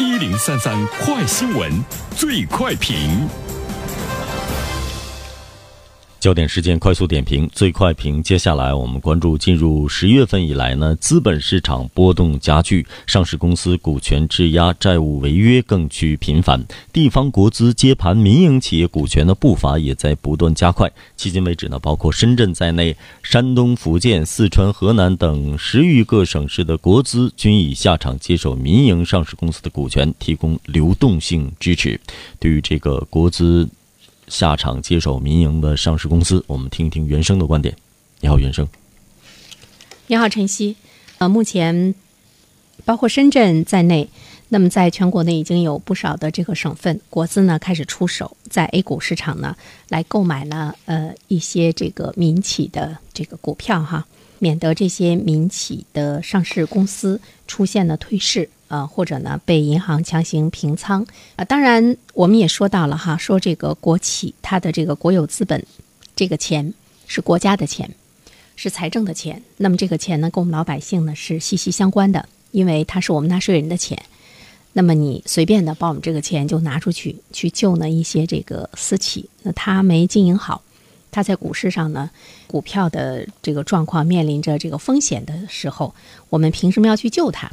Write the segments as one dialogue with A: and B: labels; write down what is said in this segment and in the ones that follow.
A: 一零三三快新闻，最快评。
B: 焦点事件快速点评，最快评。接下来我们关注，进入十月份以来呢，资本市场波动加剧，上市公司股权质押、债务违约更趋频繁，地方国资接盘民营企业股权的步伐也在不断加快。迄今为止呢，包括深圳在内，山东、福建、四川、河南等十余个省市的国资均已下场接手民营上市公司的股权，提供流动性支持。对于这个国资。下场接手民营的上市公司，我们听一听袁生的观点。你好，袁生。
C: 你好，晨曦。呃，目前包括深圳在内，那么在全国呢，已经有不少的这个省份国资呢开始出手，在 A 股市场呢来购买了呃一些这个民企的这个股票哈，免得这些民企的上市公司出现了退市。呃，或者呢被银行强行平仓啊。当然，我们也说到了哈，说这个国企它的这个国有资本，这个钱是国家的钱，是财政的钱。那么这个钱呢，跟我们老百姓呢是息息相关的，因为它是我们纳税人的钱。那么你随便的把我们这个钱就拿出去去救呢一些这个私企，那他没经营好，他在股市上呢股票的这个状况面临着这个风险的时候，我们凭什么要去救他？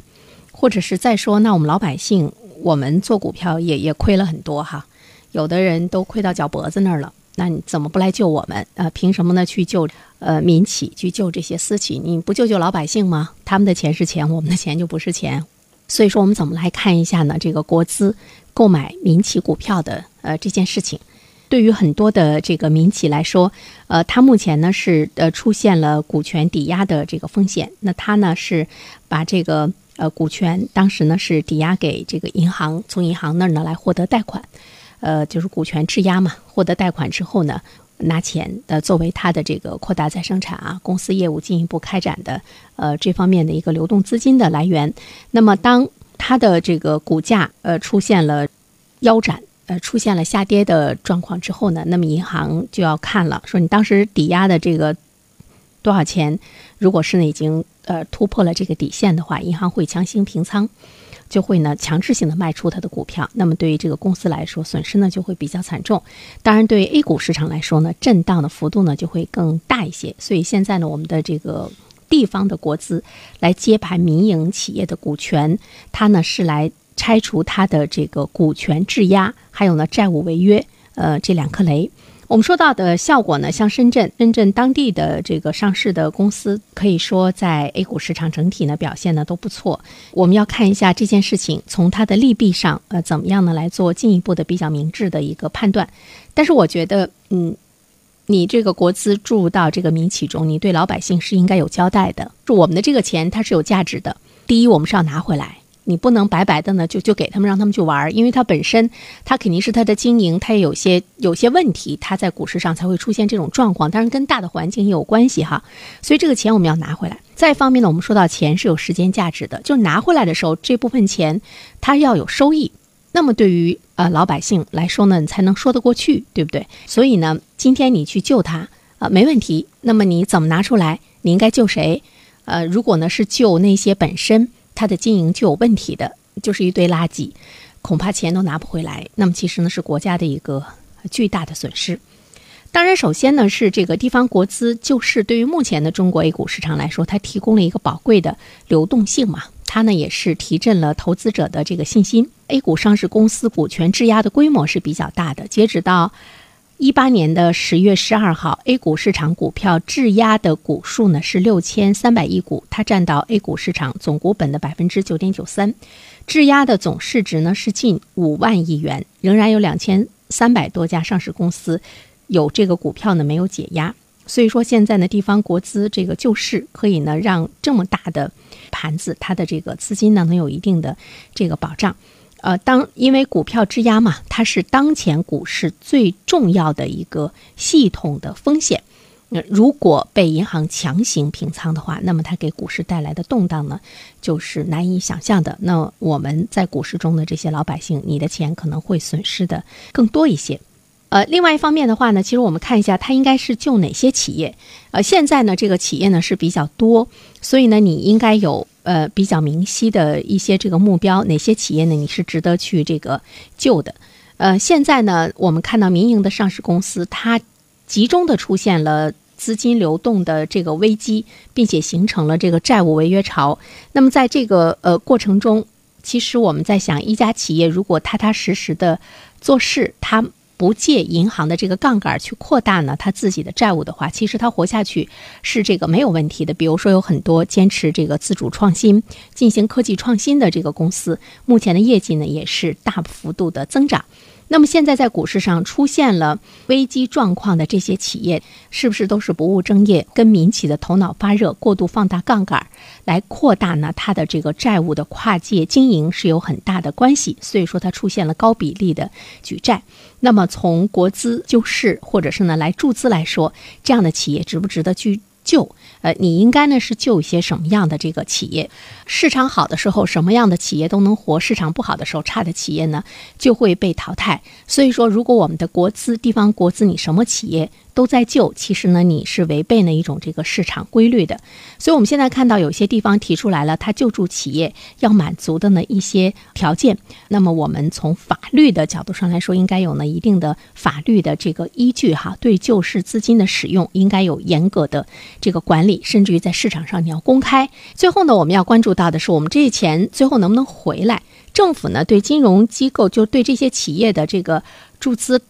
C: 或者是再说，那我们老百姓，我们做股票也也亏了很多哈，有的人都亏到脚脖子那儿了，那你怎么不来救我们？呃，凭什么呢？去救呃民企，去救这些私企？你不救救老百姓吗？他们的钱是钱，我们的钱就不是钱。所以说，我们怎么来看一下呢？这个国资购买民企股票的呃这件事情，对于很多的这个民企来说，呃，它目前呢是呃出现了股权抵押的这个风险，那它呢是把这个。呃，股权当时呢是抵押给这个银行，从银行那儿呢来获得贷款，呃，就是股权质押嘛。获得贷款之后呢，拿钱呃作为他的这个扩大再生产啊，公司业务进一步开展的呃这方面的一个流动资金的来源。那么当它的这个股价呃出现了腰斩，呃出现了下跌的状况之后呢，那么银行就要看了，说你当时抵押的这个多少钱，如果是呢已经。呃，突破了这个底线的话，银行会强行平仓，就会呢强制性的卖出它的股票。那么对于这个公司来说，损失呢就会比较惨重。当然，对于 A 股市场来说呢，震荡的幅度呢就会更大一些。所以现在呢，我们的这个地方的国资来接盘民营企业的股权，它呢是来拆除它的这个股权质押，还有呢债务违约，呃这两颗雷。我们说到的效果呢，像深圳，深圳当地的这个上市的公司，可以说在 A 股市场整体呢表现呢都不错。我们要看一下这件事情从它的利弊上，呃，怎么样呢来做进一步的比较明智的一个判断。但是我觉得，嗯，你这个国资注入到这个民企中，你对老百姓是应该有交代的。就我们的这个钱，它是有价值的。第一，我们是要拿回来。你不能白白的呢，就就给他们让他们去玩儿，因为它本身，它肯定是它的经营，它也有些有些问题，它在股市上才会出现这种状况。当然跟大的环境也有关系哈，所以这个钱我们要拿回来。再一方面呢，我们说到钱是有时间价值的，就拿回来的时候，这部分钱它要有收益，那么对于呃老百姓来说呢，你才能说得过去，对不对？所以呢，今天你去救他啊，没问题。那么你怎么拿出来？你应该救谁？呃，如果呢是救那些本身。它的经营就有问题的，就是一堆垃圾，恐怕钱都拿不回来。那么其实呢是国家的一个巨大的损失。当然，首先呢是这个地方国资救市，对于目前的中国 A 股市场来说，它提供了一个宝贵的流动性嘛。它呢也是提振了投资者的这个信心。A 股上市公司股权质押的规模是比较大的，截止到。一八年的十月十二号，A 股市场股票质押的股数呢是六千三百亿股，它占到 A 股市场总股本的百分之九点九三，质押的总市值呢是近五万亿元，仍然有两千三百多家上市公司有这个股票呢没有解压，所以说现在呢地方国资这个救市可以呢让这么大的盘子它的这个资金呢能有一定的这个保障。呃，当因为股票质押嘛，它是当前股市最重要的一个系统的风险。那如果被银行强行平仓的话，那么它给股市带来的动荡呢，就是难以想象的。那我们在股市中的这些老百姓，你的钱可能会损失的更多一些。呃，另外一方面的话呢，其实我们看一下，它应该是救哪些企业？呃，现在呢，这个企业呢是比较多，所以呢，你应该有呃比较明晰的一些这个目标，哪些企业呢你是值得去这个救的？呃，现在呢，我们看到民营的上市公司，它集中的出现了资金流动的这个危机，并且形成了这个债务违约潮。那么在这个呃过程中，其实我们在想，一家企业如果踏踏实实的做事，它不借银行的这个杠杆去扩大呢，他自己的债务的话，其实他活下去是这个没有问题的。比如说，有很多坚持这个自主创新、进行科技创新的这个公司，目前的业绩呢也是大幅度的增长。那么现在在股市上出现了危机状况的这些企业，是不是都是不务正业，跟民企的头脑发热、过度放大杠杆来扩大呢？它的这个债务的跨界经营是有很大的关系，所以说它出现了高比例的举债。那么从国资救市，或者是呢来注资来说，这样的企业值不值得去救？呃，你应该呢是救一些什么样的这个企业？市场好的时候，什么样的企业都能活；市场不好的时候，差的企业呢就会被淘汰。所以说，如果我们的国资、地方国资，你什么企业都在救，其实呢你是违背了一种这个市场规律的。所以我们现在看到有些地方提出来了，它救助企业要满足的呢一些条件。那么我们从法律的角度上来说，应该有呢一定的法律的这个依据哈，对救市资金的使用应该有严格的这个管理，甚至于在市场上你要公开。最后呢，我们要关注。到的是我们这些钱最后能不能回来？政府呢对金融机构就对这些企业的这个注资，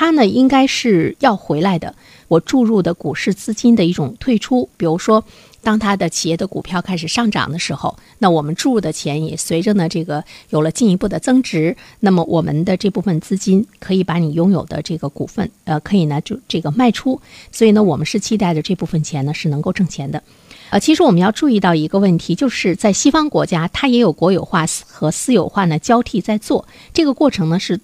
C: 它呢应该是要回来的。我注入的股市资金的一种退出，比如说当它的企业的股票开始上涨的时候，那我们注入的钱也随着呢这个有了进一步的增值，那么我们的这部分资金可以把你拥有的这个股份，呃，可以呢就这个卖出。所以呢，我们是期待着这部分钱呢是能够挣钱的。呃，其实我们要注意到一个问题，就是在西方国家，它也有国有化和私有化呢交替在做，这个过程呢是。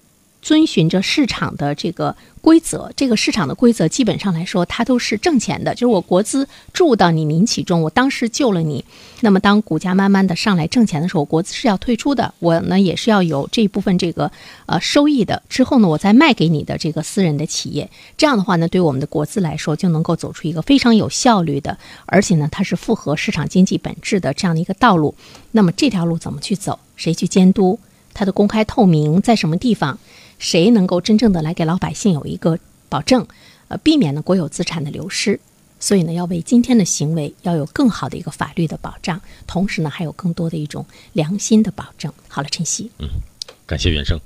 C: 遵循着市场的这个规则，这个市场的规则基本上来说，它都是挣钱的。就是我国资注到你民企中，我当时救了你，那么当股价慢慢的上来挣钱的时候，国资是要退出的，我呢也是要有这一部分这个呃收益的。之后呢，我再卖给你的这个私人的企业，这样的话呢，对我们的国资来说，就能够走出一个非常有效率的，而且呢，它是符合市场经济本质的这样的一个道路。那么这条路怎么去走？谁去监督？它的公开透明在什么地方？谁能够真正的来给老百姓有一个保证，呃，避免呢国有资产的流失？所以呢，要为今天的行为要有更好的一个法律的保障，同时呢，还有更多的一种良心的保证。好了，晨曦，
B: 嗯，感谢袁生。